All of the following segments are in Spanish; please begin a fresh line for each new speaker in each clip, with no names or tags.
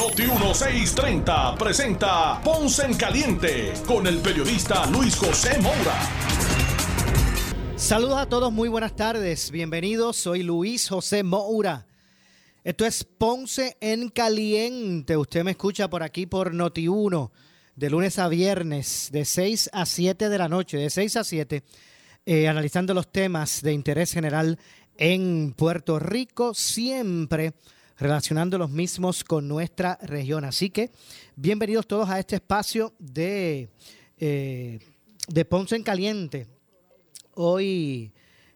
Noti 1630 presenta Ponce en Caliente con el periodista Luis José Moura.
Saludos a todos, muy buenas tardes. Bienvenidos, soy Luis José Moura. Esto es Ponce en Caliente. Usted me escucha por aquí por Noti 1 de lunes a viernes, de 6 a 7 de la noche, de 6 a 7, eh, analizando los temas de interés general en Puerto Rico, siempre relacionando los mismos con nuestra región. Así que bienvenidos todos a este espacio de, eh, de Ponce en Caliente. Hoy,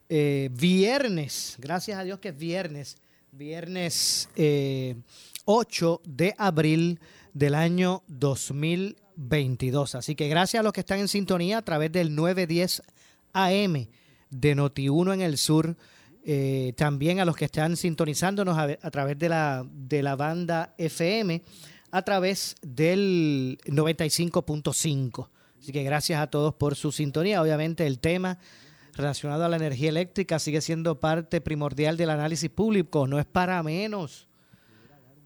eh, viernes, gracias a Dios que es viernes, viernes 8 de abril del año 2020. 22. Así que gracias a los que están en sintonía a través del 910 AM de Noti1 en el sur. Eh, también a los que están sintonizándonos a, través de la, de la banda FM a través del 95.5. Así que gracias a todos por su sintonía. Obviamente el tema relacionado a la energía eléctrica sigue siendo parte primordial del análisis público. No es para menos.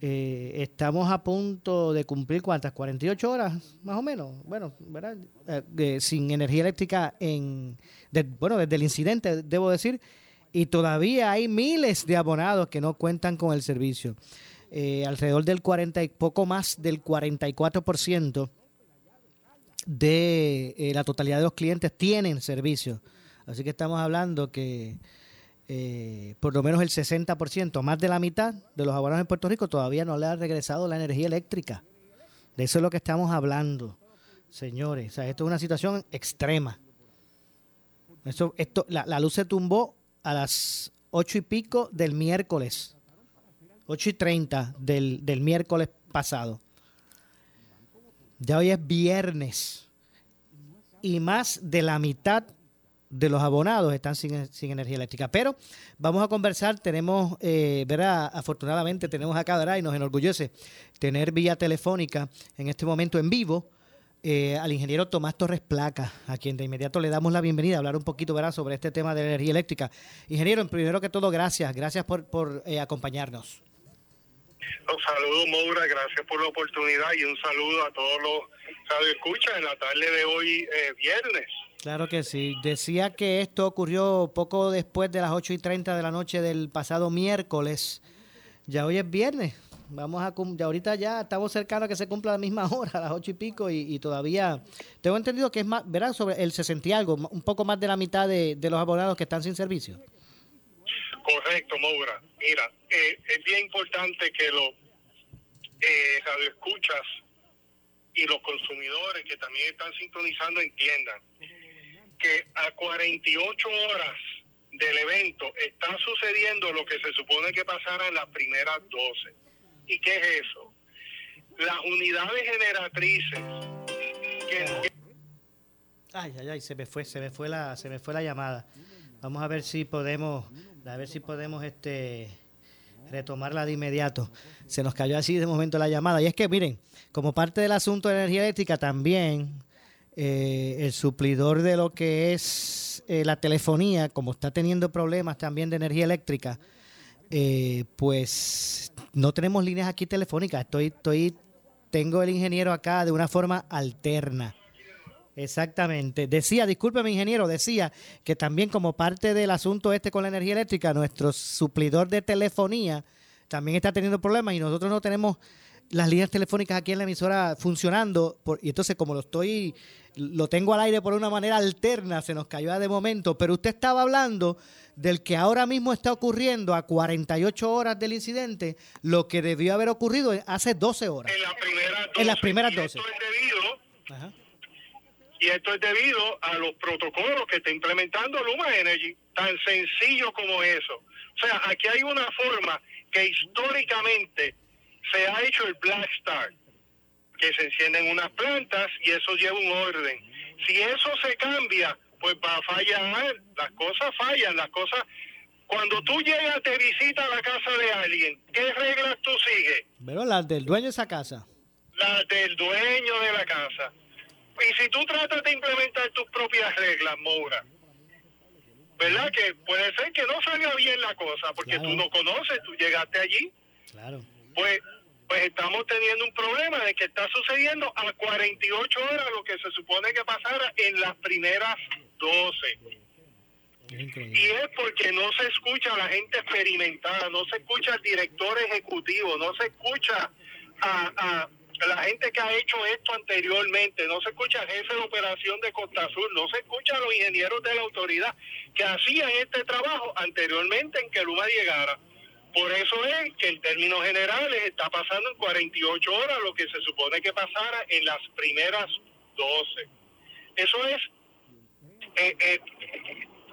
Eh, estamos a punto de cumplir cuántas, 48 horas más o menos, bueno, ¿verdad? Eh, sin energía eléctrica en, bueno, desde el incidente, debo decir, y todavía hay miles de abonados que no cuentan con el servicio. Eh, alrededor del 40 y poco más del 44% de la totalidad de los clientes tienen servicio. Así que estamos hablando que eh, por lo menos el 60%, más de la mitad de los abonados en Puerto Rico todavía no le ha regresado la energía eléctrica. De eso es lo que estamos hablando, señores. O sea, esto es una situación extrema. Eso, esto, la, luz se tumbó a las ocho y pico del miércoles. 8 y 30 del, del miércoles pasado. Ya hoy es viernes. Y más de la mitad de los abonados están sin, energía eléctrica. Pero vamos a conversar, tenemos, eh. Afortunadamente tenemos acá, ¿verdad? Y nos enorgullece tener vía telefónica en este momento en vivo eh, al ingeniero Tomás Torres Placa, a quien de inmediato le damos la bienvenida a hablar un poquito, ¿verdad? Sobre este tema de la energía eléctrica. Ingeniero, primero que todo, gracias, gracias por, por eh, acompañarnos.
Un saludo, Moura, gracias por la oportunidad y un saludo a todos los que escuchan en la tarde de hoy, eh, viernes.
Claro que sí. Decía que esto ocurrió poco después de las 8 y 30 de la noche del pasado miércoles. Ya hoy es viernes. Vamos a ya ahorita ya estamos cercanos a que se cumpla la misma hora, las ocho y pico, y, todavía tengo entendido que es más, ¿verdad? Sobre el 60 y algo, un poco más de la mitad de, los abonados que están sin servicio.
Correcto, Moura. Mira, eh, es bien importante que los eh, radioescuchas y los consumidores que también están sintonizando entiendan que a 48 horas del evento está sucediendo lo que se supone que pasara en las primeras 12. ¿Y qué es eso? Las unidades generatrices
Ay, ay, ay, se me fue, se me fue la, se me fue la llamada. Vamos a ver si podemos, a ver si podemos este retomarla de inmediato. Se nos cayó así de momento la llamada. Y es que, miren, como parte del asunto de energía eléctrica, también eh, el suplidor de lo que es eh, la telefonía, como está teniendo problemas también de energía eléctrica, eh, pues no tenemos líneas aquí telefónicas. Estoy, estoy, tengo el ingeniero acá de una forma alterna. Exactamente. Decía, discúlpeme ingeniero, decía que también como parte del asunto este con la energía eléctrica, nuestro suplidor de telefonía también está teniendo problemas y nosotros no tenemos las líneas telefónicas aquí en la emisora funcionando y entonces como lo estoy lo tengo al aire por una manera alterna, se nos cayó de momento, pero usted estaba hablando del que ahora mismo está ocurriendo a 48 horas del incidente, lo que debió haber ocurrido hace 12 horas.
En, las primeras 12. Y esto es debido, a los protocolos que está implementando Luma Energy, tan sencillo como eso. O sea, aquí hay una forma que históricamente se ha hecho el Black Start que se encienden unas plantas y eso lleva un orden. Si eso se cambia, pues va a fallar, las cosas fallan, las cosas... Cuando tú llegas, te visita a la casa de alguien, ¿qué reglas tú sigues?
Pero las del dueño de esa casa.
Las del dueño de la casa. Y si tú tratas de implementar tus propias reglas, Moura, ¿verdad? Que puede ser que no salga bien la cosa, porque
Claro.
tú no conoces, tú llegaste allí,
Claro.
pues pues estamos teniendo un problema de que está sucediendo a 48 horas lo que se supone que pasara en las primeras 12.
Es increíble.
Y es porque no se escucha a la gente experimentada, no se escucha al director ejecutivo, no se escucha a, a la gente que ha hecho esto anteriormente, no se escucha al jefe de operación de Costa Azul, no se escucha a los ingenieros de la autoridad que hacían este trabajo anteriormente en que Luma llegara. Por eso es que en términos generales está pasando en 48 horas lo que se supone que pasara en las primeras 12. Eso es eh, eh,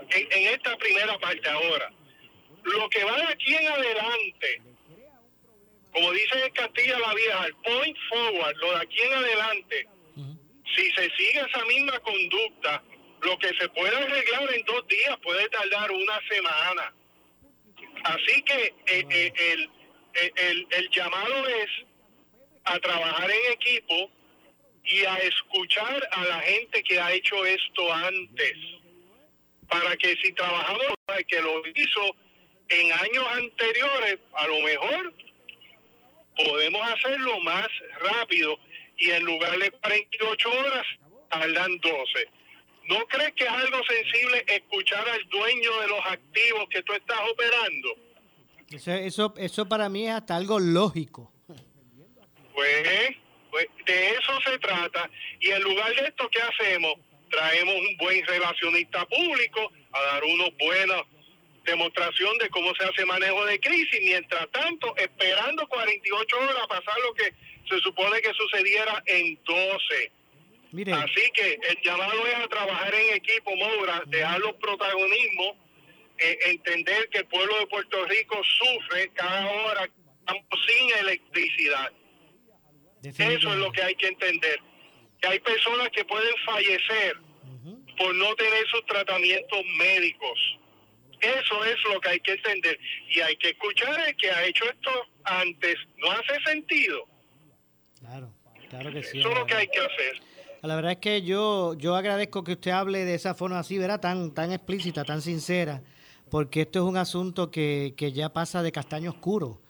en, esta primera parte ahora. Lo que va de aquí en adelante, como dicen en Castilla la Vieja, el point forward, lo de aquí en adelante, si se sigue esa misma conducta, lo que se puede arreglar en dos días puede tardar una semana. Así que eh, eh, el, el, el- el llamado es a trabajar en equipo y a escuchar a la gente que ha hecho esto antes. Para que si trabajamos que lo hizo en años anteriores, a lo mejor podemos hacerlo más rápido y en lugar de 48 horas, tardan 12. ¿No crees que es algo sensible escuchar al dueño de los activos que tú estás operando?
Eso, eso, eso para mí es hasta algo lógico.
Pues, pues de eso se trata. Y en lugar de esto, ¿qué hacemos? Traemos un buen relacionista público a dar una buena demostración de cómo se hace manejo de crisis. Mientras tanto, esperando 48 horas a pasar lo que se supone que sucediera en 12.
Mire,
Así que el llamado es a trabajar en equipo, Moura, dejar los protagonismos, eh, entender que el pueblo de Puerto Rico sufre cada hora sin electricidad. Eso es lo que hay que entender. Que hay personas que pueden fallecer por no tener sus tratamientos médicos. Eso es lo que hay que entender. Y hay que escuchar el que ha hecho esto antes. No hace sentido.
Claro, claro que sí.
Eso es lo que hay que hacer.
La verdad es que yo, yo agradezco que usted hable de esa forma así, ¿verdad? Tan, tan explícita, tan sincera, porque esto es un asunto que, que ya pasa de castaño oscuro.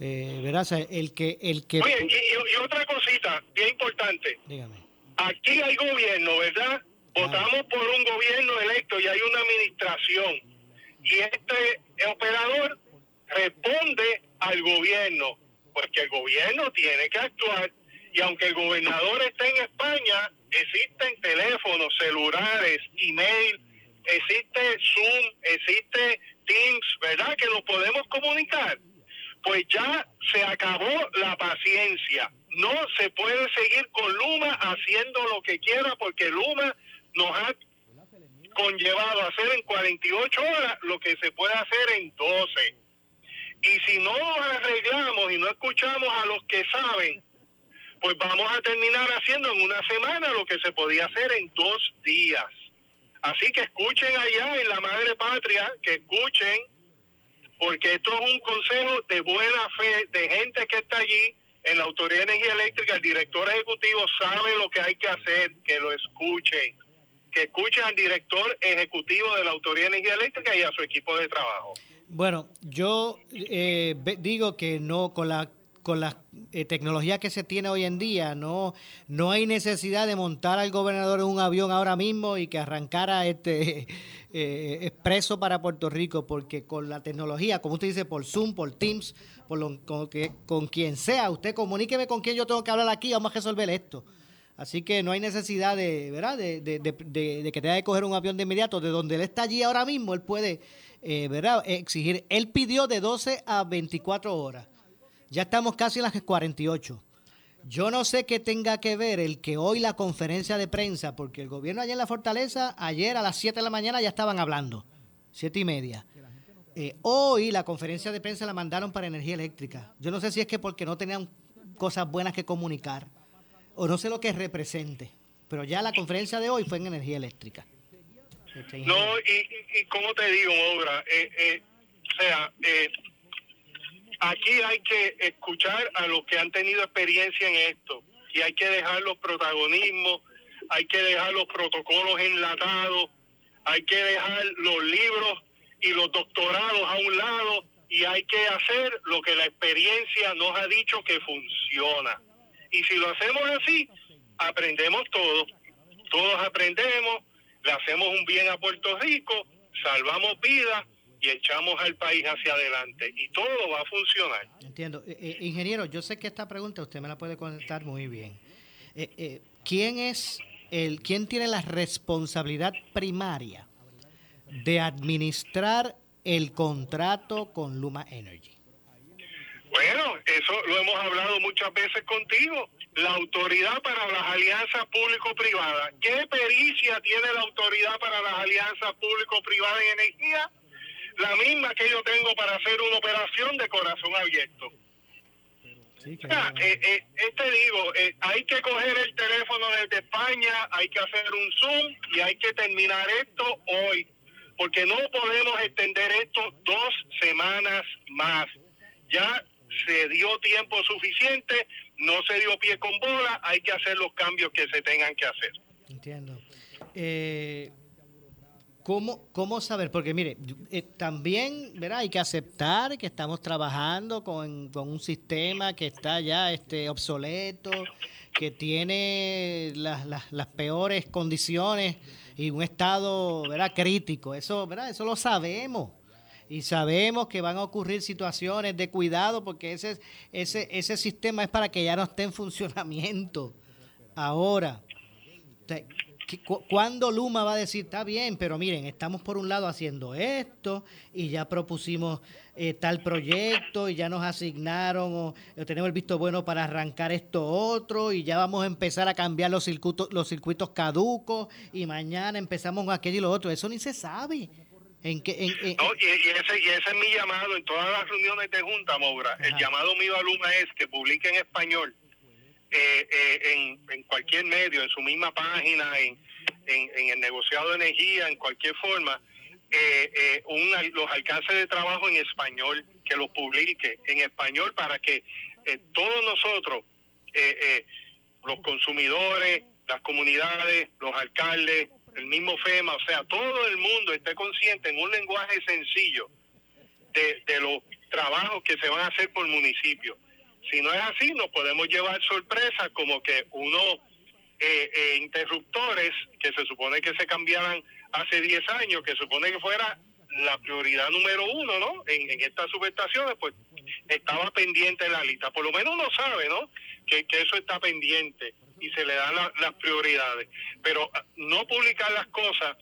Eh, ¿Verdad? O sea, el que, el que...
Oye, y, y- y otra cosita bien importante.
Dígame.
Aquí hay gobierno, ¿verdad? Votamos por un gobierno electo y hay una administración. Y este operador responde al gobierno, porque el gobierno tiene que actuar. Y aunque el gobernador esté en España, existen teléfonos, celulares, email, existe Zoom, existe Teams, ¿verdad? Que nos podemos comunicar pues ya se acabó la paciencia. No se puede seguir con Luma haciendo lo que quiera porque Luma nos ha conllevado a hacer en 48 horas lo que se puede hacer en 12. Y si no nos arreglamos y no escuchamos a los que saben, pues vamos a terminar haciendo en una semana lo que se podía hacer en dos días. Así que escuchen allá en la madre patria, que escuchen porque esto es un consejo de buena fe de gente que está allí en la Autoridad de Energía Eléctrica, el director ejecutivo sabe lo que hay que hacer, que lo escuchen, que escuchen al director ejecutivo de la Autoridad de Energía Eléctrica y a su equipo de trabajo.
Bueno, yo eh, digo que no con la con la eh, tecnología que se tiene hoy en día, no no hay necesidad de montar al gobernador en un avión ahora mismo y que arrancara este eh, expreso para Puerto Rico, porque con la tecnología, como usted dice, por Zoom, por Teams, por lo- con, que, con quien sea, usted comuníqueme con quien yo tengo que hablar aquí, vamos a resolver esto. Así que no hay necesidad de, ¿verdad? De- de- de- de que tenga que coger un avión de inmediato. De donde él está allí ahora mismo, él puede, eh, ¿verdad? Exigir. Él pidió de 12 a 24 horas. Ya estamos casi en las 48. Yo no sé qué tenga que ver el que hoy la conferencia de prensa, porque el gobierno allá en la Fortaleza, ayer a las 7 de la mañana ya estaban hablando, 7 y media. Eh, hoy la conferencia de prensa la mandaron para energía eléctrica. Yo no sé si es que porque no tenían cosas buenas que comunicar o no sé lo que represente, pero ya la conferencia de hoy fue en energía eléctrica.
No, y, y, como te digo, Obra, eh, eh, o sea, eh, aquí hay que escuchar a los que han tenido experiencia en esto y hay que dejar los protagonismos, hay que dejar los protocolos enlatados, hay que dejar los libros y los doctorados a un lado y hay que hacer lo que la experiencia nos ha dicho que funciona. Y si lo hacemos así, aprendemos todos, todos aprendemos, le hacemos un bien a Puerto Rico, salvamos vidas y echamos al país hacia adelante y todo va a funcionar.
Entiendo. Eh, eh, ingeniero, yo sé que esta pregunta usted me la puede contestar muy bien. Eh, ¿Quién es el, quién tiene la responsabilidad primaria de administrar el contrato con Luma Energy?
Bueno, eso lo hemos hablado muchas veces contigo. La autoridad para las alianzas público-privadas. ¿Qué pericia tiene la autoridad para las alianzas público-privadas en energía? La misma que yo tengo para hacer una operación de corazón abierto. Sí, eh, eh, este digo, eh, hay que coger el teléfono desde España, hay que hacer un Zoom y hay que terminar esto hoy, porque no podemos extender esto dos semanas más. Ya se dio tiempo suficiente, no se dio pie con bola, hay que hacer los cambios que se tengan que hacer.
Entiendo. Eh, ¿cómo, ¿Cómo saber? Porque mire, eh, también ¿verdad? hay que aceptar que estamos trabajando con, un sistema que está ya este, obsoleto, que tiene las, las, las peores condiciones y un estado ¿verdad? crítico. Eso, ¿verdad? Eso lo sabemos y sabemos que van a ocurrir situaciones de cuidado porque ese, ese, ese sistema es para que ya no esté en funcionamiento. Ahora, ¿cuándo Luma va a decir, está bien, pero miren, estamos por un lado haciendo esto y ya propusimos eh, tal proyecto y ya nos asignaron o, tenemos el visto bueno para arrancar esto otro y ya vamos a empezar a cambiar los circuitos, los circuitos caducos y mañana empezamos con aquello y lo otro. Eso ni se sabe.
En que, y, ese, y ese es mi llamado en todas las reuniones de Junta, Mobra. El llamado mío a Luma es que publique en español, eh, eh, en, cualquier medio, en su misma página, en, en, el negociado de energía, en cualquier forma, eh, un, los alcances de trabajo en español, que los publique en español para que todos nosotros, los consumidores, las comunidades, los alcaldes, el mismo FEMA, o sea, todo el mundo esté consciente en un lenguaje sencillo de, los trabajos que se van a hacer por municipio. Si no es así, nos podemos llevar sorpresas como que unos eh, eh, interruptores que se supone que se cambiaran hace 10 años, que supone que fuera la prioridad número uno, ¿no? En, estas subestaciones, pues estaba pendiente en la lista. Por lo menos uno sabe, ¿no? Que, que eso está pendiente y se le dan las prioridades. Pero ah, no publicar las cosas,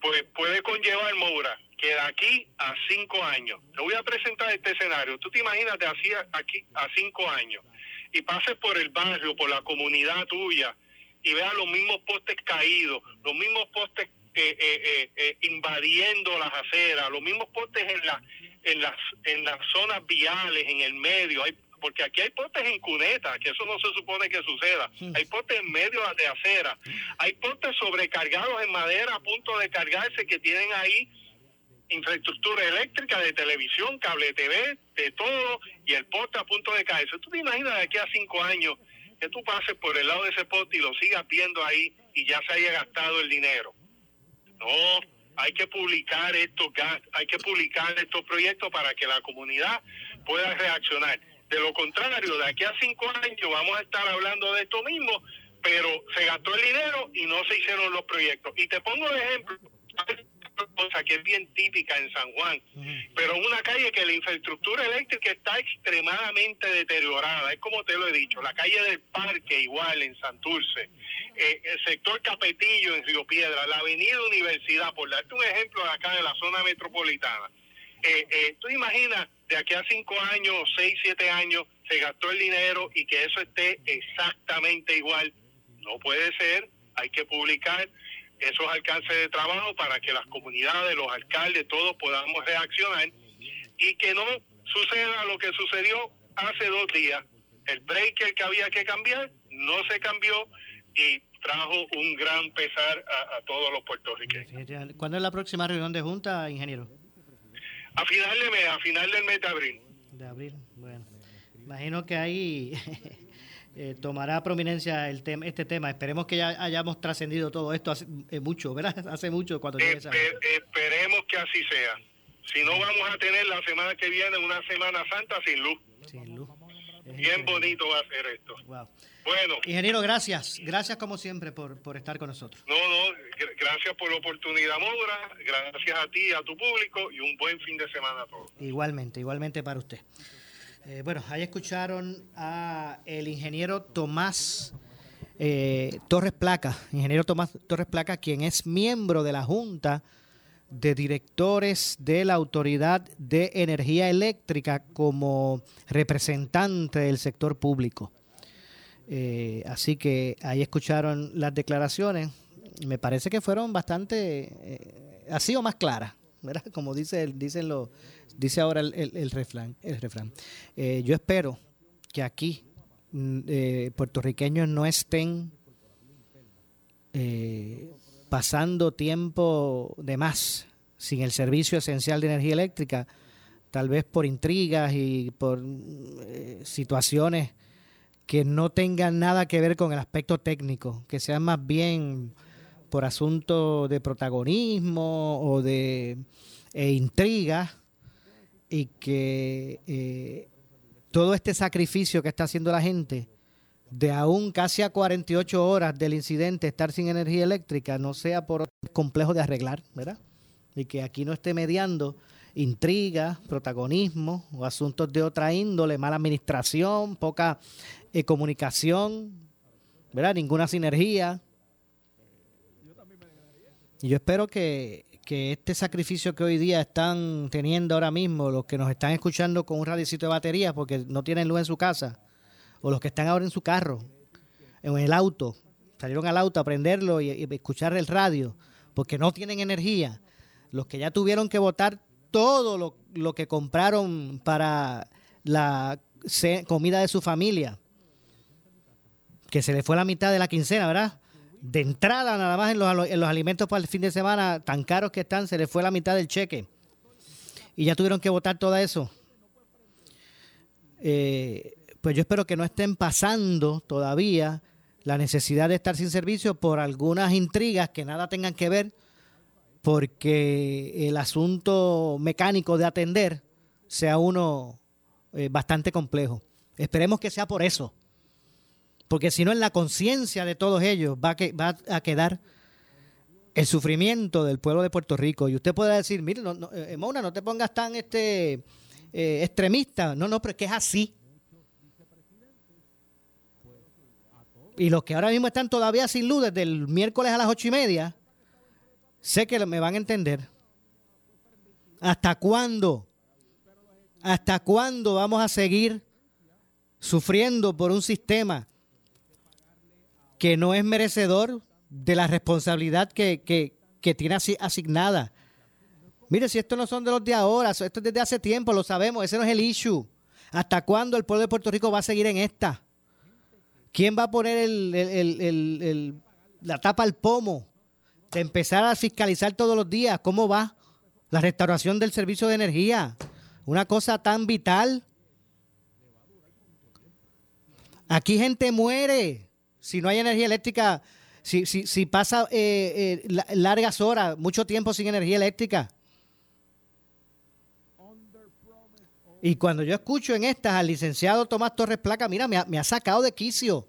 pues puede conllevar, Moura, que de aquí a cinco años, te voy a presentar este escenario, tú te imaginas de así aquí a cinco años y pases por el barrio, por la comunidad tuya y veas los mismos postes caídos, los mismos postes eh, eh, eh, invadiendo las aceras, los mismos postes en, la, en, las, en las zonas viales, en el medio, hay porque aquí hay postes en cuneta, que eso no se supone que suceda. Hay postes en medio de acera. Hay postes sobrecargados en madera a punto de cargarse que tienen ahí infraestructura eléctrica de televisión, cable TV, de todo, y el poste a punto de caerse. ¿Tú te imaginas de aquí a cinco años que tú pases por el lado de ese poste y lo sigas viendo ahí y ya se haya gastado el dinero? No, hay que publicar estos hay que publicar estos proyectos para que la comunidad pueda reaccionar. De lo contrario, de aquí a cinco años vamos a estar hablando de esto mismo, pero se gastó el dinero y no se hicieron los proyectos. Y te pongo de ejemplo, cosa que es bien típica en San Juan, pero una calle que la infraestructura eléctrica está extremadamente deteriorada, es como te lo he dicho, la calle del Parque igual en Santurce, eh, el sector Capetillo en Río Piedra, la avenida Universidad, por darte un ejemplo de acá de la zona metropolitana. Eh, eh, tú imaginas de aquí a cinco años, seis, siete años, se gastó el dinero y que eso esté exactamente igual. No puede ser, hay que publicar esos alcances de trabajo para que las comunidades, los alcaldes, todos podamos reaccionar y que no suceda lo que sucedió hace dos días. El breaker que había que cambiar no se cambió y trajo un gran pesar a, todos los puertorriqueños.
¿Cuándo es la próxima reunión de junta, ingeniero?
A final de mes, a final del mes de abril.
De abril, bueno. Imagino que ahí eh, tomará prominencia el tema, este tema. Esperemos que ya hayamos trascendido todo esto hace eh, mucho, ¿verdad? Hace mucho cuando
Esperemos que así sea. Si no, vamos a tener la semana que viene una Semana Santa sin luz.
Sin luz.
Bien bonito va a ser esto. Bueno.
Ingeniero, gracias. Gracias como siempre por, por estar con nosotros.
No, no, gracias por la oportunidad, Moura. Gracias a ti, a tu público y un buen fin de semana a todos.
Igualmente, igualmente para usted. Eh, bueno, ahí escucharon a el ingeniero Tomás eh, Torres Placa, ingeniero Tomás Torres Placa, quien es miembro de la Junta de Directores de la Autoridad de Energía Eléctrica como representante del sector público. Eh, así que ahí escucharon las declaraciones. Me parece que fueron bastante, así o más claras, Como dice, dicen los dice ahora el, el, refrán. El refrán. Eh, yo espero que aquí mm, eh, puertorriqueños no estén eh, pasando tiempo de más sin el servicio esencial de energía eléctrica, tal vez por intrigas y por situaciones que no tengan nada que ver con el aspecto técnico, que sean más bien por asuntos de protagonismo o de intrigas y que eh, todo este sacrificio que está haciendo la gente, de aún casi a 48 horas del incidente estar sin energía eléctrica, no sea por complejo de arreglar, ¿verdad? Y que aquí no esté mediando intrigas, protagonismo o asuntos de otra índole, mala administración, poca eh, comunicación, ¿verdad? Ninguna sinergia. Y yo espero que, que este sacrificio que hoy día están teniendo ahora mismo, los que nos están escuchando con un radicito de batería porque no tienen luz en su casa, o los que están ahora en su carro, en el auto, salieron al auto a prenderlo y, escuchar el radio, porque no tienen energía, los que ya tuvieron que votar todo lo, lo que compraron para la comida de su familia, que se le fue la mitad de la quincena, ¿verdad? De entrada nada más en los, en los alimentos para el fin de semana, tan caros que están, se les fue la mitad del cheque. Y ya tuvieron que votar todo eso. Eh, pues yo espero que no estén pasando todavía la necesidad de estar sin servicio por algunas intrigas que nada tengan que ver, porque el asunto mecánico de atender sea uno eh, bastante complejo. Esperemos que sea por eso porque si no en la conciencia de todos ellos va a, quedar el sufrimiento del pueblo de Puerto Rico. Y usted puede decir, mire, no, no, eh, Mona, no te pongas tan este, eh, extremista. No, no, pero es que es así. Y los que ahora mismo están todavía sin luz desde el miércoles a las ocho y media, sé que me van a entender. ¿Hasta cuándo? ¿Hasta cuándo vamos a seguir sufriendo por un sistema que no es merecedor de la responsabilidad que, que, tiene asignada. Mire, si estos no son de los de ahora, esto es desde hace tiempo, lo sabemos, ese no es el issue. ¿Hasta cuándo el pueblo de Puerto Rico va a seguir en esta? ¿Quién va a poner el, la tapa al pomo de empezar a fiscalizar todos los días cómo va la restauración del servicio de energía? Una cosa tan vital. Aquí gente muere si no hay energía eléctrica, si, si, si pasa eh, eh, largas horas, mucho tiempo sin energía eléctrica. Y cuando yo escucho en estas al licenciado Tomás Torres Placa, mira, me ha, me ha sacado de quicio.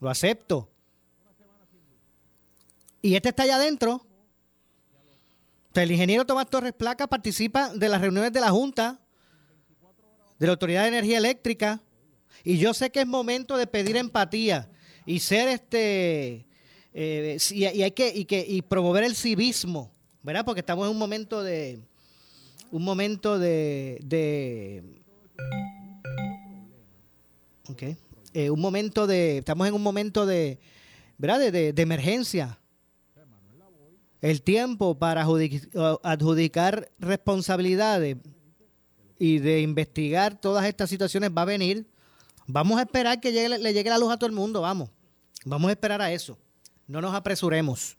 Lo acepto. Y este está allá adentro. el ingeniero Tomás Torres Placa participa de las reuniones de la Junta, de la Autoridad de Energía Eléctrica. Y yo sé que es momento de pedir empatía y ser este eh, y, hay que y que y promover el civismo, ¿verdad? Porque estamos en un momento de un momento de, de okay. Eh, un momento de estamos en un momento de ¿verdad? De, de, emergencia. El tiempo para adjudicar responsabilidades y de investigar todas estas situaciones va a venir Vamos a esperar que le llegue la luz a todo el mundo, vamos. Vamos a esperar a eso. No nos apresuremos.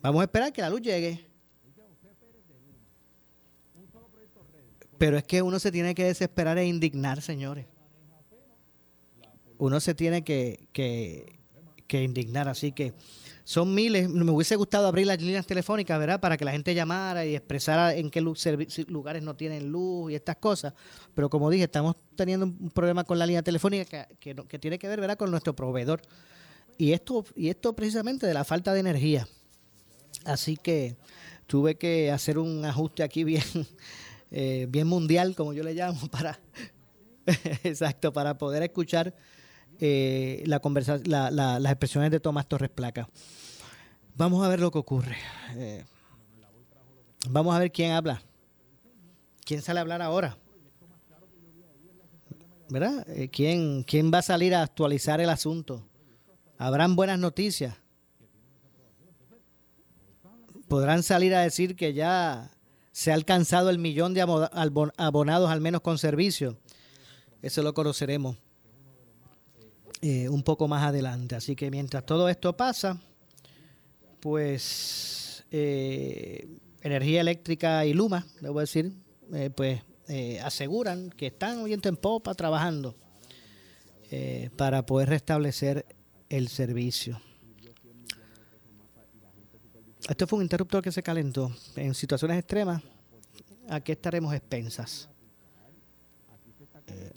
Vamos a esperar que la luz llegue. Pero es que uno se tiene que desesperar e indignar, señores. Uno se tiene que, que, que indignar. Así que son miles. Me hubiese gustado abrir las líneas telefónicas, ¿verdad? Para que la gente llamara y expresara en qué lugares no tienen luz y estas cosas. Pero como dije, estamos teniendo un problema con la línea telefónica que, que, tiene que ver, ¿verdad? Con nuestro proveedor. Y esto, y esto precisamente de la falta de energía. Así que tuve que hacer un ajuste aquí bien, eh, bien mundial, como yo le llamo, para, exacto, para poder escuchar eh, la las expresiones de Tomás Torres Placa. Vamos a ver lo que ocurre. Eh, vamos a ver quién habla. ¿Quién sale a hablar ahora? ¿Verdad? Eh, ¿quién, ¿Quién va a salir a actualizar el asunto? ¿Habrán buenas noticias? ¿Podrán salir a decir que ya se ha alcanzado el millón de abonados al menos con servicio? Eso lo conoceremos eh, un poco más adelante. Así que mientras todo esto pasa, pues eh, Energía Eléctrica y Luma, debo decir, eh, pues aseguran que están viento en popa trabajando para poder restablecer el servicio. Esto fue un interruptor que se calentó. En situaciones extremas, aquí estaremos expensas.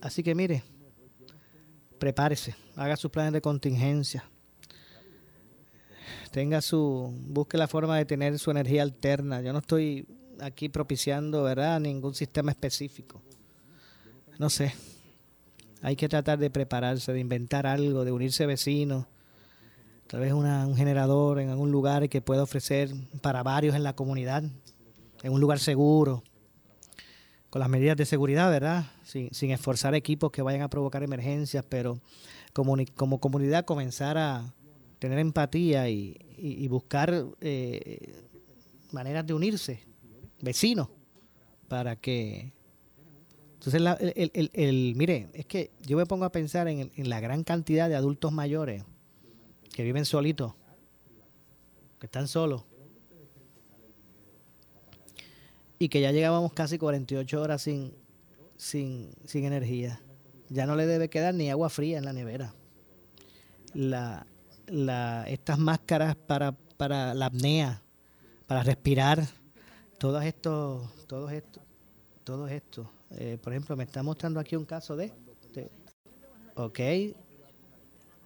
así que mire, prepárese, haga sus planes de contingencia. Tenga su, busque la forma de tener su energía alterna. Yo no estoy aquí propiciando, ¿verdad?, ningún sistema específico. No sé. Hay que tratar de prepararse, de inventar algo, de unirse vecinos. Tal vez un generador en algún lugar que pueda ofrecer para varios en la comunidad, en un lugar seguro con las medidas de seguridad, ¿verdad? Sin, sin esforzar equipos que vayan a provocar emergencias, pero como, comunidad comenzar a tener empatía y, buscar eh, maneras de unirse, vecinos, para que... Entonces, el, el, mire, es que yo me pongo a pensar en, en la gran cantidad de adultos mayores que viven solitos, que están solos, y que ya llegábamos casi 48 horas sin, sin, sin energía. Ya no le debe quedar ni agua fría en la nevera. La, la, estas máscaras para, para la apnea, para respirar, todo esto, todo esto, todo esto. Eh, por ejemplo, me está mostrando aquí un caso de, de ok,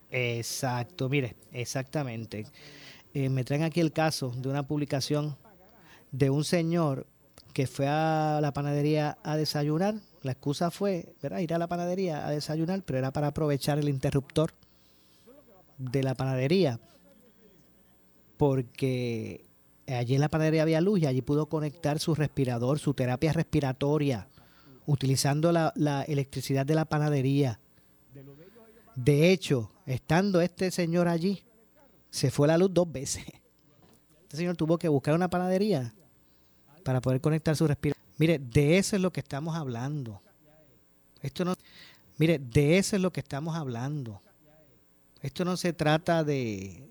exacto, mire, exactamente. Eh, me traen aquí el caso de una publicación de un señor que fue a la panadería a desayunar. La excusa fue ir a la panadería a desayunar, pero era para aprovechar el interruptor de la panadería. Porque allí en la panadería había luz y allí pudo conectar su respirador, su terapia respiratoria, utilizando la, la electricidad de la panadería. De hecho, estando este señor allí, se fue la luz dos veces. Este señor tuvo que buscar una panadería para poder conectar su respiración. Mire, de eso es lo que estamos hablando. Esto no, mire, de eso es lo que estamos hablando. Esto no se trata de,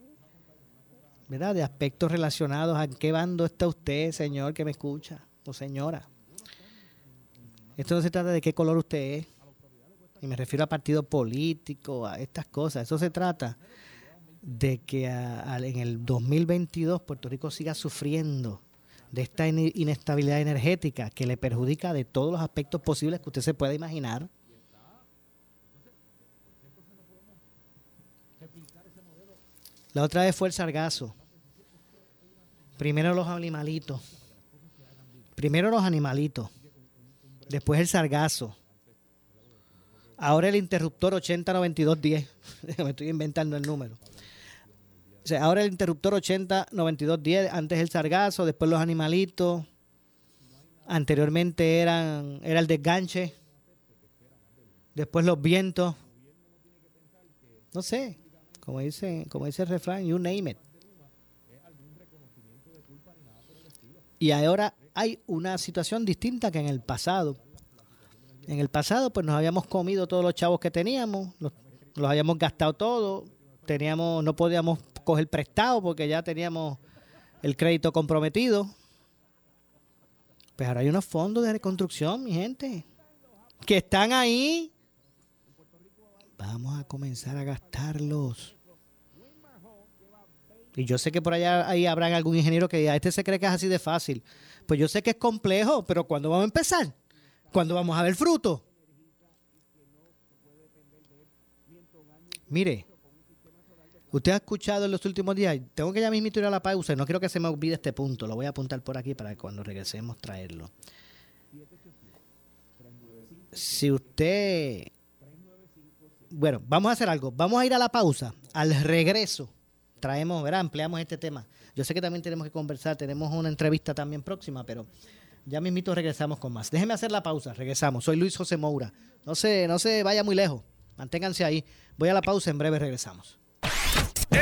¿verdad? De aspectos relacionados a qué bando está usted, señor, que me escucha, o señora. Esto no se trata de qué color usted es. Y me refiero a partido político, a estas cosas. Eso se trata de que en el 2022 Puerto Rico siga sufriendo de esta inestabilidad energética que le perjudica de todos los aspectos posibles que usted se pueda imaginar. La otra vez fue el sargazo. Primero los animalitos. Primero los animalitos. Después el sargazo. Ahora el interruptor 809210. Me estoy inventando el número ahora el interruptor 80-92-10, antes el sargazo, después los animalitos. Anteriormente eran, era el desganche. Después los vientos. No sé, como dice, como dice el refrán, you name it. Y ahora hay una situación distinta que en el pasado. En el pasado, pues nos habíamos comido todos los chavos que teníamos, los, los habíamos gastado todo, teníamos, no podíamos coger prestado porque ya teníamos el crédito comprometido. Pues ahora hay unos fondos de reconstrucción, mi gente, que están ahí. Vamos a comenzar a gastarlos. Y yo sé que por allá ahí habrá algún ingeniero que diga, este se cree que es así de fácil. Pues yo sé que es complejo, pero ¿cuándo vamos a empezar? ¿Cuándo vamos a ver fruto? Mire, usted ha escuchado en los últimos días, tengo que ya mismo ir a la pausa, no quiero que se me olvide este punto, lo voy a apuntar por aquí para que cuando regresemos traerlo. Si usted... Bueno, vamos a hacer algo, vamos a ir a la pausa, al regreso traemos, ¿verdad? Ampliamos este tema. Yo sé que también tenemos que conversar, tenemos una entrevista también próxima, pero ya mismito regresamos con más. Déjeme hacer la pausa, regresamos. Soy Luis José Moura. No se, no se vaya muy lejos, manténganse ahí. Voy a la pausa, en breve regresamos. Hey!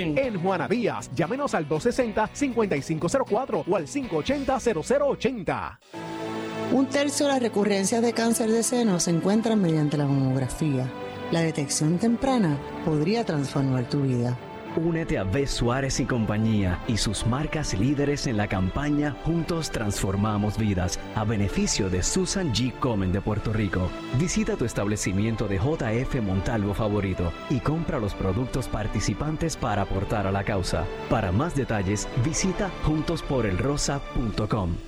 En Juana Díaz, llámenos al 260-5504 o al 580-0080.
Un tercio de las recurrencias de cáncer de seno se encuentran mediante la mamografía. La detección temprana podría transformar tu vida.
Únete a B. Suárez y compañía y sus marcas líderes en la campaña Juntos Transformamos Vidas a beneficio de Susan G. Komen de Puerto Rico. Visita tu establecimiento de JF Montalvo favorito y compra los productos participantes para aportar a la causa. Para más detalles, visita juntosporelrosa.com.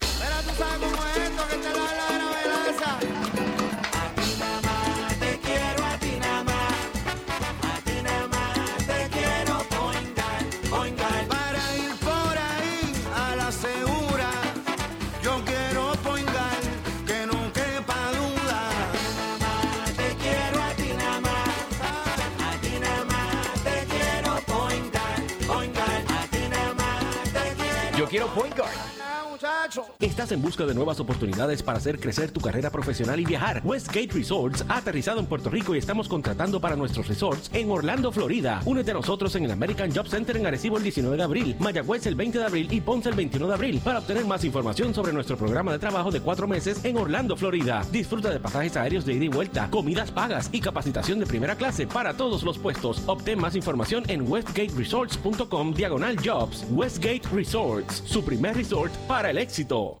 Pero tú sabes cómo es esto que te da la gravedad. A ti nada más te quiero, a ti nada más. A ti nada más te quiero poingar, poingar. Para ir por ahí a la segura. Yo quiero poingar, que no quepa duda. Te quiero, a ti nada más. A ti nada más te quiero poingar, poingar. A ti nada más te quiero.
Yo quiero Point Guard. Estás en busca de nuevas oportunidades para hacer crecer tu carrera profesional y viajar. Westgate Resorts ha aterrizado en Puerto Rico y estamos contratando para nuestros resorts en Orlando, Florida. Únete a nosotros en el American Job Center en Arecibo el 19 de abril, Mayagüez el 20 de abril y Ponce el 21 de abril. Para obtener más información sobre nuestro programa de trabajo de cuatro meses en Orlando, Florida. Disfruta de pasajes aéreos de ida y vuelta, comidas pagas y capacitación de primera clase para todos los puestos. Obtén más información en westgateresorts.com diagonal jobs. Westgate Resorts, su primer resort para el éxito.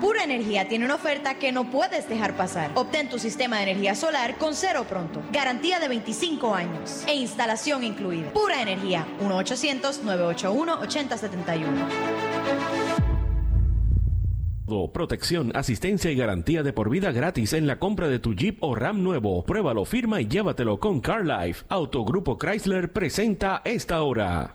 Pura Energía tiene una oferta que no puedes dejar pasar. Obtén tu sistema de energía solar con cero pronto. Garantía de 25 años e instalación incluida. Pura Energía, 1-800-981-8071.
Protección, asistencia y garantía de por vida gratis en la compra de tu Jeep o Ram nuevo. Pruébalo, firma y llévatelo con CarLife. Autogrupo Chrysler presenta esta hora.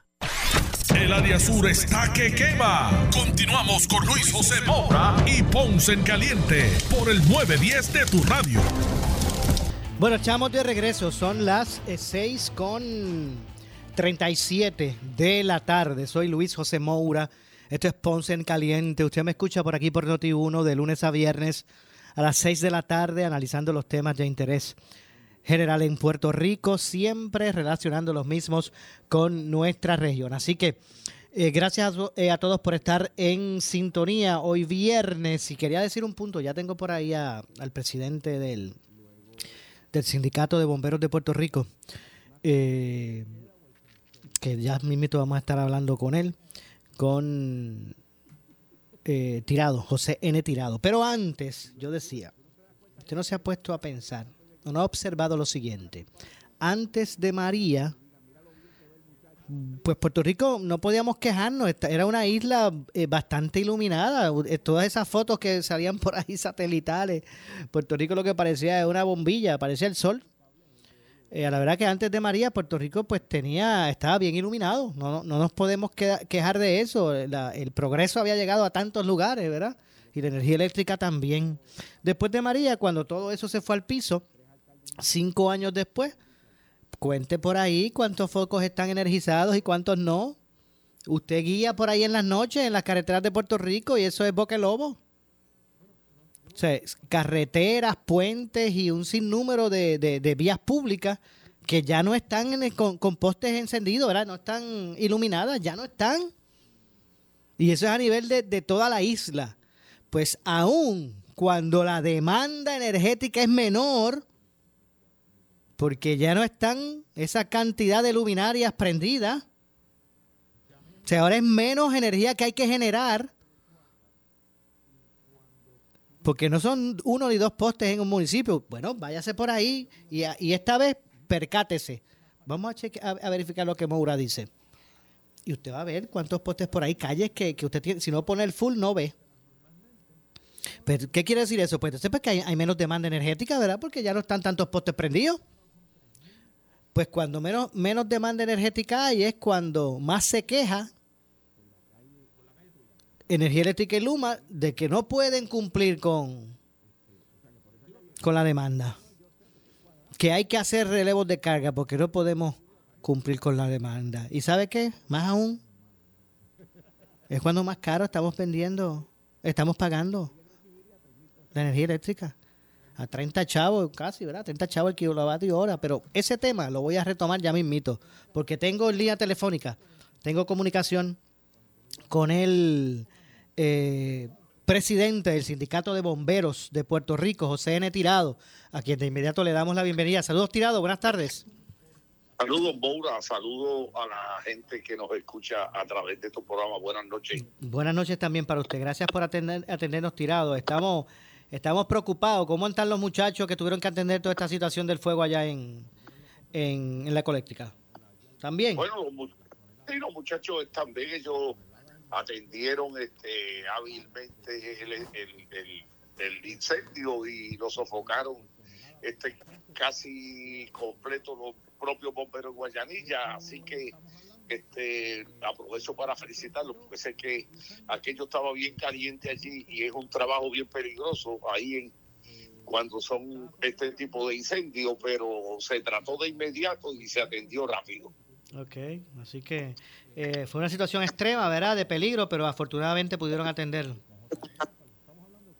El área sur está que quema. Continuamos con Luis José Moura y Ponce en Caliente por el 910 de tu radio.
Bueno, echamos de regreso. Son las 6 con 37 de la tarde. Soy Luis José Moura. Esto es Ponce en Caliente. Usted me escucha por aquí por Noti1 de lunes a viernes a las 6 de la tarde analizando los temas de interés general en Puerto Rico, siempre relacionando los mismos con nuestra región. Así que eh, gracias a, eh, a, todos por estar en sintonía hoy viernes. Y quería decir un punto, ya tengo por ahí al presidente del, del Sindicato de Bomberos de Puerto Rico, eh, que ya mismito vamos a estar hablando con él, con eh, Tirado, José N. Tirado. Pero antes, yo decía, usted no se ha puesto a pensar, no ha observado lo siguiente. Antes de María, pues Puerto Rico no podíamos quejarnos, era una isla eh, bastante iluminada, eh, todas esas fotos que salían por ahí satelitales, Puerto Rico lo que parecía era una bombilla, parecía el sol. Eh, la verdad que antes de María, Puerto Rico pues tenía, estaba bien iluminado, no, no nos podemos quejar de eso, el progreso había llegado a tantos lugares, ¿verdad? Y la energía eléctrica también. Después de María, cuando todo eso se fue al piso, cinco años después, cuente por ahí cuántos focos están energizados y cuántos no. Usted guía por ahí en las noches en las carreteras de Puerto Rico y eso es Boque Lobo. O sea, carreteras, puentes y un sinnúmero de, de, de vías públicas que ya no están en el, con, con, postes encendidos, ¿verdad? No están iluminadas, ya no están. Y eso es a nivel de, de toda la isla. Pues aún cuando la demanda energética es menor, porque ya no están esa cantidad de luminarias prendidas. O sea, ahora es menos energía que hay que generar. Porque no son uno ni dos postes en un municipio. Bueno, váyase por ahí y, esta vez percátese. Vamos a, cheque, a, verificar lo que Moura dice. Y usted va a ver cuántos postes por ahí, calles que, usted tiene. Si no pone el full, no ve. Pero, ¿Qué quiere decir eso? Pues entonces pues que hay menos demanda energética, ¿verdad? Porque ya no están tantos postes prendidos. Pues cuando menos, menos demanda energética hay es cuando más se queja Energía Eléctrica y Luma de que no pueden cumplir con, con la demanda. Que hay que hacer relevos de carga porque no podemos cumplir con la demanda. ¿Y sabe qué? Más aún, es cuando más caro estamos vendiendo, estamos pagando la energía eléctrica a 30 chavos casi, ¿verdad? 30 chavos el kilovatio hora. Pero ese tema lo voy a retomar ya mismito, porque tengo en línea telefónica, tengo comunicación con el eh, presidente del Sindicato de Bomberos de Puerto Rico, José N. Tirado, a quien de inmediato le damos la bienvenida. Saludos, Tirado, buenas tardes.
Saludos, Moura. Saludos a la gente que nos escucha a través de tu programa. Buenas noches.
Buenas noches también para usted. Gracias por atender, atendernos, Tirado. Estamos Estamos preocupados. ¿Cómo están los muchachos que tuvieron que atender toda esta situación del fuego allá en, en, la ecoléctrica? ¿También?
Bueno, los, sí, los muchachos están bien. Ellos atendieron este, hábilmente el, el, el, el, incendio y lo sofocaron este, casi completo los propios bomberos de Guayanilla. Así que este, aprovecho para felicitarlos porque sé que aquello estaba bien caliente allí y es un trabajo bien peligroso ahí en cuando son este tipo de incendios, pero se trató de inmediato y se atendió rápido.
Ok, así que eh, fue una situación extrema, ¿verdad? De peligro, pero afortunadamente pudieron atenderlo.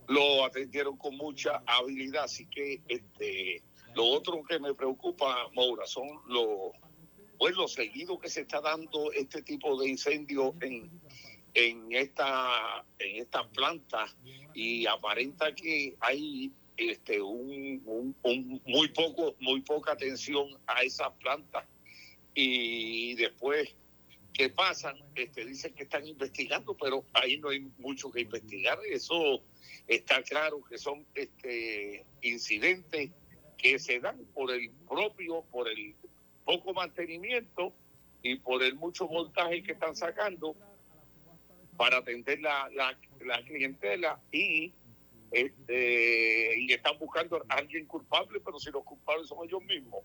Lo atendieron con mucha habilidad, así que este, lo otro que me preocupa, Maura, son los pues lo seguido que se está dando este tipo de incendios en, en esta en esta planta y aparenta que hay este un, un, muy poco muy poca atención a esas plantas y después que pasan, este, dicen que están investigando, pero ahí no hay mucho que investigar. Eso está claro que son este, incidentes que se dan por el propio, por el poco mantenimiento y por el mucho voltaje que están sacando para atender la, la, la clientela y este y están buscando a alguien culpable, pero si los culpables son ellos mismos.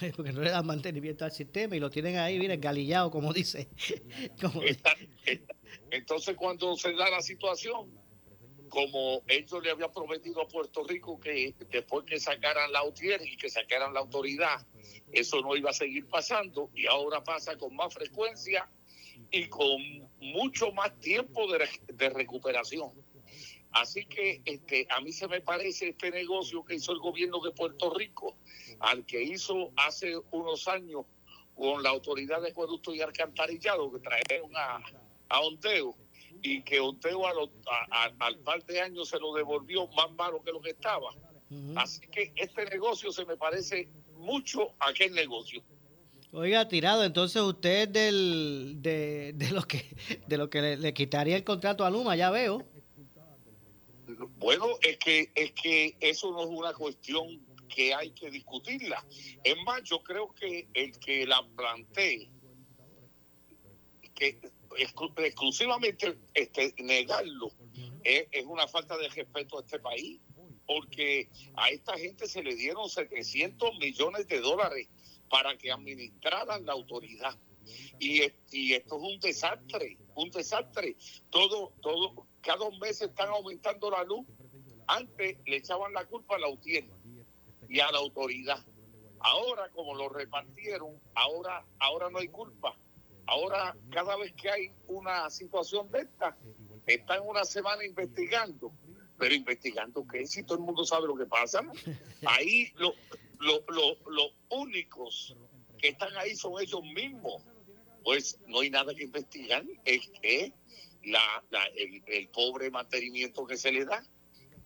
Porque no le dan mantenimiento al sistema y lo tienen ahí, miren, galillado, como dice. Como-
Está- está- Entonces, cuando se da la situación, como ellos le habían prometido a Puerto Rico que después que sacaran la UTIER y que sacaran la autoridad, eso no iba a seguir pasando y ahora pasa con más frecuencia y con mucho más tiempo de, re- de recuperación. Así que este, a mí se me parece este negocio que hizo el gobierno de Puerto Rico, al que hizo hace unos años con la autoridad de acueducto y alcantarillado, que trajeron a, a Onteo, y que Onteo a los- a- a- al par de años se lo devolvió más malo que lo que estaba. Así que este negocio se me parece mucho a aquel negocio.
Oiga, tirado, entonces usted es del, de, de lo que, de lo que le, le quitaría el contrato a Luma, ya veo.
Bueno, es que es que eso no es una cuestión que hay que discutirla. Es más, yo creo que el que la plantee, que exclu- exclusivamente este, negarlo, es, es una falta de respeto a este país, porque a esta gente se le dieron 700 millones de dólares para que administraran la autoridad. Y, es- y esto es un desastre, un desastre. Todo, todo, cada dos meses están aumentando la luz. Antes le echaban la culpa a la UTIER y a la autoridad. Ahora, como lo repartieron, ahora, ahora no hay culpa. Ahora, cada vez que hay una situación de esta, están una semana investigando. Pero investigando qué, si todo el mundo sabe lo que pasa. Ahí lo- lo- lo- los únicos que están ahí son ellos mismos. Pues no hay nada que investigar, es que la, la- el, el pobre mantenimiento que se le da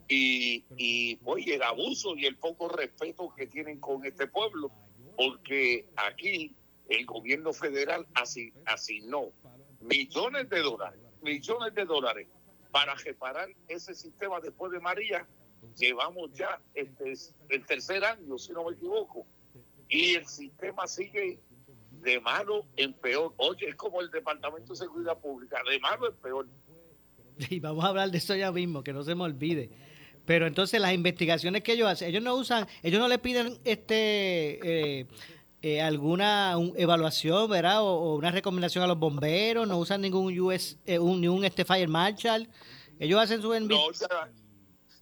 y, y oye, el abuso y el poco respeto que tienen con este pueblo, porque aquí el gobierno federal asi- asignó millones de dólares, millones de dólares para reparar ese sistema después de María. Llevamos ya este, el tercer año, si no me equivoco, y el sistema sigue de malo en peor. Oye, es como el Departamento de Seguridad Pública, de malo en peor.
Y vamos a hablar de eso ya mismo, que no se me olvide. Pero entonces las investigaciones que ellos hacen, ellos no usan, ellos no le piden este eh, eh, alguna un- evaluación, ¿verdad? O, o una recomendación a los bomberos, no usan ningún US, eh, un, ni un este Fire Marshal. Ellos hacen su envi-
No, ya,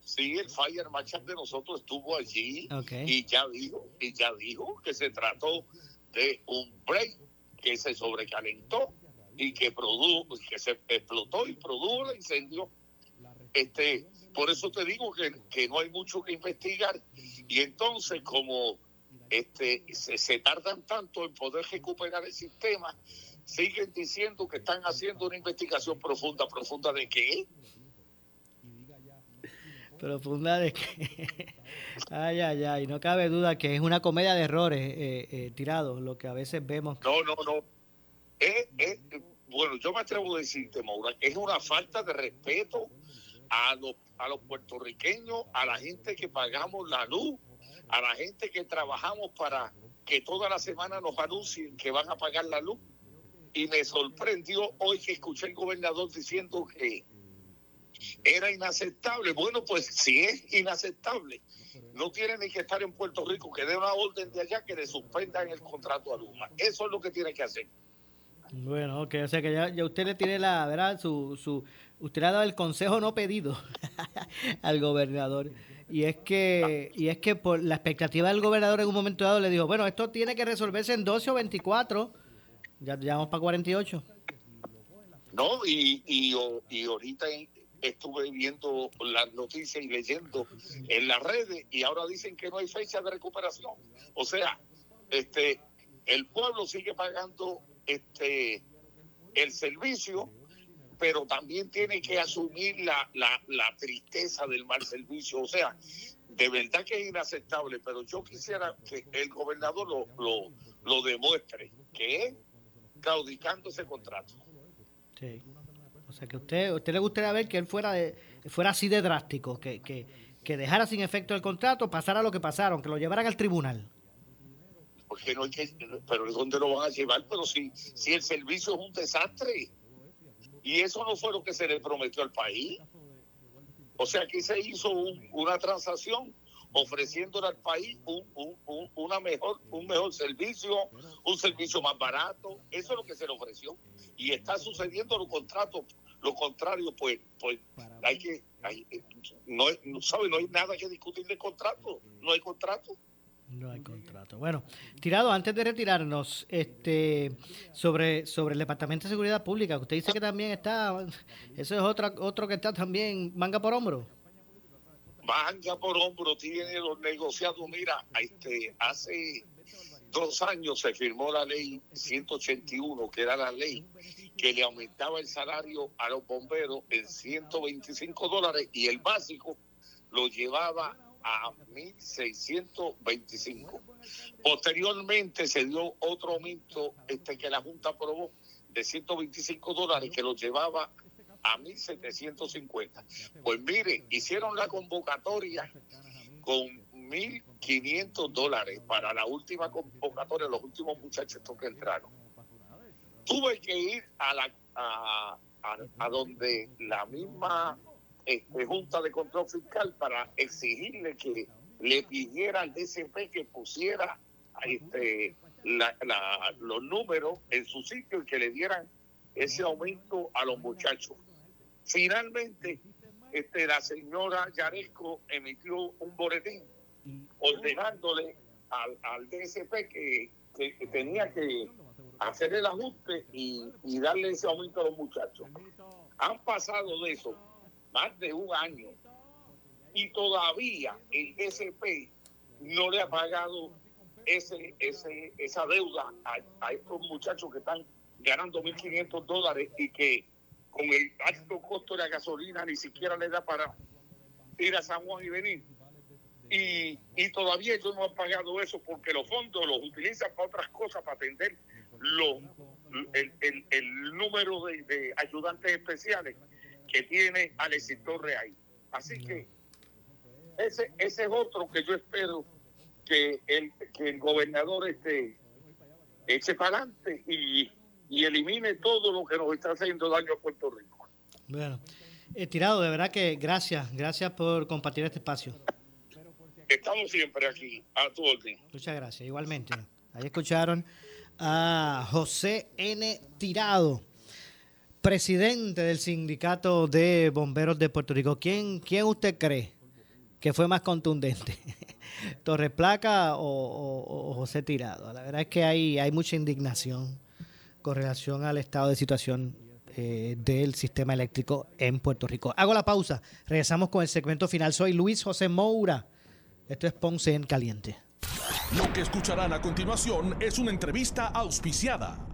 sí, el Fire Marshal de nosotros estuvo allí y ya dijo, y ya dijo que se trató de un break que se sobrecalentó y que produjo, que se explotó y produjo el incendio. Este, por eso te digo que, que no hay mucho que investigar. Y entonces, como este se, se tardan tanto en poder recuperar el sistema, siguen diciendo que están haciendo una investigación profunda. ¿Profunda de qué?
profunda de que... ay, ay, ay, no cabe duda que es una comedia de errores eh, eh, tirados, lo que a veces vemos.
No, no, no. Es, es- bueno, yo me atrevo a decirte, Maura, que es una falta de respeto a los, a los puertorriqueños, a la gente que pagamos la luz, a la gente que trabajamos para que toda la semana nos anuncien que van a pagar la luz. Y me sorprendió hoy que escuché al gobernador diciendo que era inaceptable. Bueno, pues si es inaceptable, no tiene ni que estar en Puerto Rico, que dé una orden de allá que le suspendan el contrato a Luma. Eso es lo que tiene que hacer.
Bueno, ok, o sea que ya, ya usted le tiene la, ¿verdad? Su, su, usted le ha dado el consejo no pedido al gobernador. Y es que, y es que por la expectativa del gobernador en un momento dado le dijo, bueno, esto tiene que resolverse en 12 o 24. Ya, ya vamos para 48.
¿no? Y, y, y ahorita estuve viendo las noticias y leyendo en las redes y ahora dicen que no hay fecha de recuperación. O sea, este el pueblo sigue pagando este el servicio, pero también tiene que asumir la, la, la tristeza del mal servicio. O sea, de verdad que es inaceptable, pero yo quisiera que el gobernador lo, lo, lo demuestre, que claudicando ese contrato.
Sí. O sea que usted, usted le gustaría ver que él fuera de, fuera así de drástico, que, que, que dejara sin efecto el contrato, pasara lo que pasaron, que lo llevaran al tribunal.
Porque no hay que, pero ¿dónde lo van a llevar? Pero si, si el servicio es un desastre. Y eso no fue lo que se le prometió al país. O sea, aquí se hizo un- una transacción ofreciéndole al país un, un- un- una mejor, un mejor servicio, un servicio más barato. Eso es lo que se le ofreció. Y está sucediendo lo contrato, lo contrario, pues, pues hay que, hay- no, hay- no, ¿sabe? no hay nada que discutir de contrato. No hay contrato.
No hay contrato. Bueno, tirado, antes de retirarnos, este sobre, sobre el Departamento de Seguridad Pública, usted dice que también está, eso es otra, otro que está también manga por hombro.
manga por hombro tiene los negociados. Mira, este, hace dos años se firmó la ley 181, que era la ley que le aumentaba el salario a los bomberos en 125 dólares y el básico lo llevaba a 1.625. Posteriormente se dio otro aumento este, que la Junta aprobó de 125 dólares que lo llevaba a 1.750. Pues mire, hicieron la convocatoria con 1.500 dólares para la última convocatoria, los últimos muchachos que entraron. Tuve que ir a la a donde la misma este, Junta de Control Fiscal para exigirle que le pidiera al DCP que pusiera este, la- la- los números en su sitio y que le dieran ese aumento a los muchachos. Finalmente, este, la señora Yaresco emitió un boletín ordenándole al, al DSP que, que- que tenía que hacer el ajuste y, y darle ese aumento a los muchachos. Han pasado de eso más de un año y todavía el DSP no le ha pagado ese, ese, esa deuda a, a estos muchachos que están ganando 1.500 dólares y que con el alto costo de la gasolina ni siquiera le da para ir a San Juan y venir. Y, y todavía ellos no han pagado eso porque los fondos los utilizan para otras cosas, para atender los, el, el- el número de, de ayudantes especiales que tiene Alexis Torre ahí. Así que ese, ese es otro que yo espero que el, que el gobernador este, eche para adelante y, y elimine todo lo que nos está haciendo daño a Puerto Rico.
Bueno, eh, tirado, de verdad que gracias, gracias por compartir este espacio.
Estamos siempre aquí, a tu orden.
Muchas gracias, igualmente. Ahí escucharon a José N. Tirado, presidente del Sindicato de Bomberos de Puerto Rico. ¿Quién, quién usted cree que fue más contundente? ¿Torres Placa o, José Tirado? La verdad es que hay, hay mucha indignación con relación al estado de situación eh, del sistema eléctrico en Puerto Rico. Hago la pausa, regresamos con el segmento final. Soy Luis José Moura. Esto es Ponce en Caliente.
Lo que escucharán a continuación es una entrevista auspiciada.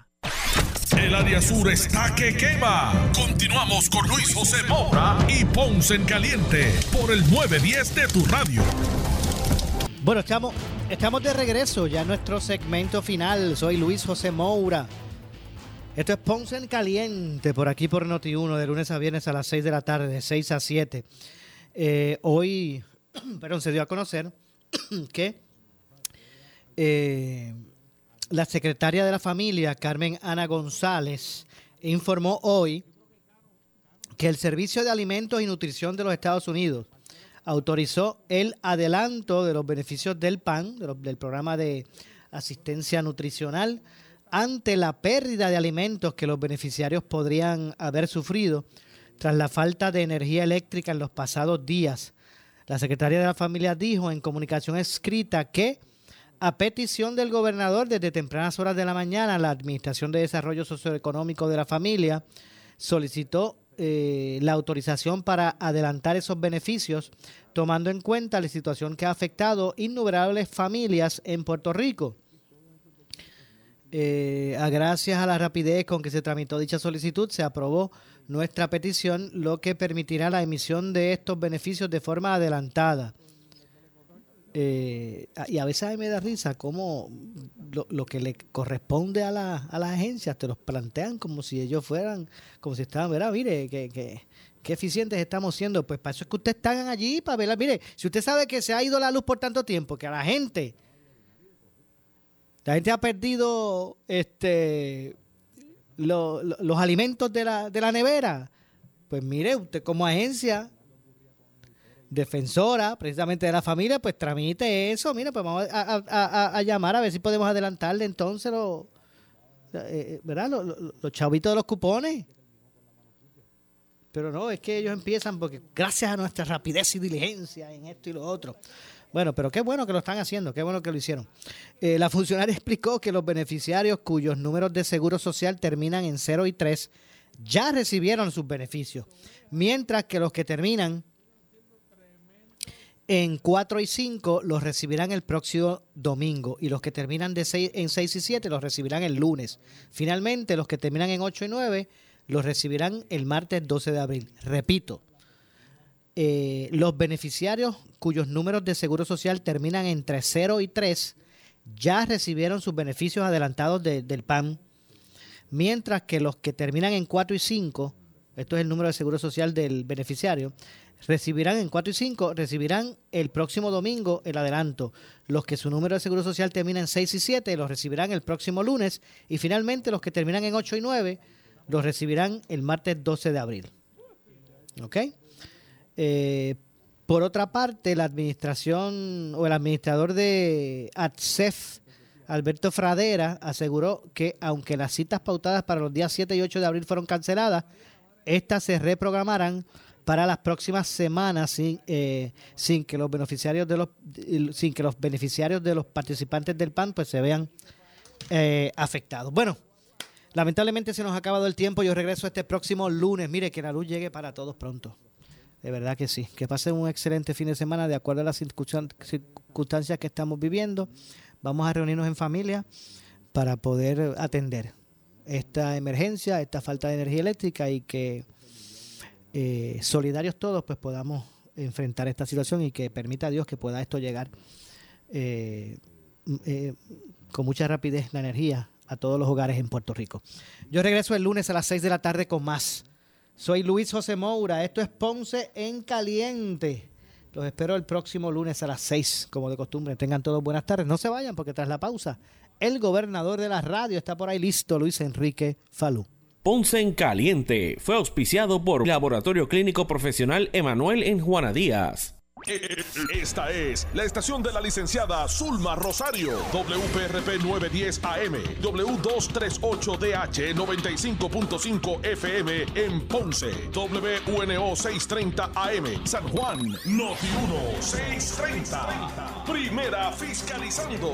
El área sur está que quema. Continuamos con Luis José Moura y Ponce en Caliente por el 910 de tu radio.
Bueno, estamos, estamos de regreso ya en nuestro segmento final. Soy Luis José Moura. Esto es Ponce en Caliente, por aquí por Noti1, de lunes a viernes a las 6 de la tarde, de 6 a 7. Eh, hoy, perdón, se dio a conocer que eh, la secretaria de la familia, Carmen Ana González, informó hoy que el Servicio de Alimentos y Nutrición de los Estados Unidos autorizó el adelanto de los beneficios del PAN, del programa de asistencia nutricional, ante la pérdida de alimentos que los beneficiarios podrían haber sufrido tras la falta de energía eléctrica en los pasados días. La secretaria de la familia dijo en comunicación escrita que a petición del gobernador desde tempranas horas de la mañana, la Administración de Desarrollo Socioeconómico de la Familia solicitó eh, la autorización para adelantar esos beneficios, tomando en cuenta la situación que ha afectado innumerables familias en Puerto Rico. Eh, gracias a la rapidez con que se tramitó dicha solicitud, se aprobó nuestra petición, lo que permitirá la emisión de estos beneficios de forma adelantada. Eh, y a veces a mí me da risa cómo lo, lo que le corresponde a, la, a las agencias te los plantean como si ellos fueran, como si estaban, verá, mire, que, que, qué eficientes estamos siendo. Pues para eso es que ustedes están allí, para verla. Mire, si usted sabe que se ha ido la luz por tanto tiempo, que a la gente, la gente ha perdido este lo- los alimentos de la, de la nevera, pues mire, usted como agencia defensora precisamente de la familia, pues tramite eso. Mira, pues vamos a, llamar a ver si podemos adelantarle entonces los, eh, eh, ¿verdad? Los chavitos de los cupones. Pero no, es que ellos empiezan porque gracias a nuestra rapidez y diligencia en esto y lo otro. Bueno, pero qué bueno que lo están haciendo, qué bueno que lo hicieron. Eh, la funcionaria explicó que los beneficiarios cuyos números de seguro social terminan en 0 y 3 ya recibieron sus beneficios, mientras que los que terminan en 4 y 5 los recibirán el próximo domingo y los que terminan de seis- en 6 y 7 los recibirán el lunes. Finalmente, los que terminan en 8 y 9 los recibirán el martes 12 de abril. Repito, eh, los beneficiarios cuyos números de seguro social terminan entre 0 y 3 ya recibieron sus beneficios adelantados de- del PAN, mientras que los que terminan en 4 y 5, esto es el número de seguro social del beneficiario, recibirán en 4 y 5, recibirán el próximo domingo el adelanto. Los que su número de seguro social termina en 6 y 7 los recibirán el próximo lunes y finalmente los que terminan en 8 y 9 los recibirán el martes 12 de abril. ¿Ok? Eh, por otra parte, la administración o el administrador de ATSEF, Alberto Fradera, aseguró que aunque las citas pautadas para los días 7 y 8 de abril fueron canceladas, estas se reprogramarán para las próximas semanas sin, eh, sin que los beneficiarios de los sin que los beneficiarios de los participantes del PAN pues se vean eh, afectados. Bueno, lamentablemente se nos ha acabado el tiempo. Yo regreso este próximo lunes. Mire que la luz llegue para todos pronto. De verdad que sí. Que pasen un excelente fin de semana de acuerdo a las circunstan- circunstancias que estamos viviendo. Vamos a reunirnos en familia para poder atender esta emergencia, esta falta de energía eléctrica y que eh, solidarios todos pues podamos enfrentar esta situación y que permita a Dios que pueda esto llegar eh, eh, con mucha rapidez la energía a todos los hogares en Puerto Rico. Yo regreso el lunes a las 6 de la tarde con más. Soy Luis José Moura, esto es Ponce en Caliente. Los espero el próximo lunes a las 6, como de costumbre. Tengan todos buenas tardes. No se vayan porque tras la pausa, el gobernador de la radio está por ahí listo, Luis Enrique Falú.
Ponce en Caliente fue auspiciado por Laboratorio Clínico Profesional Emanuel en Juana Díaz.
Esta es la estación de la licenciada Zulma Rosario, WPRP 910 AM, W238DH 95.5 FM en Ponce, WNO 630 AM, San Juan, Noti 1 630. Primera fiscalizando.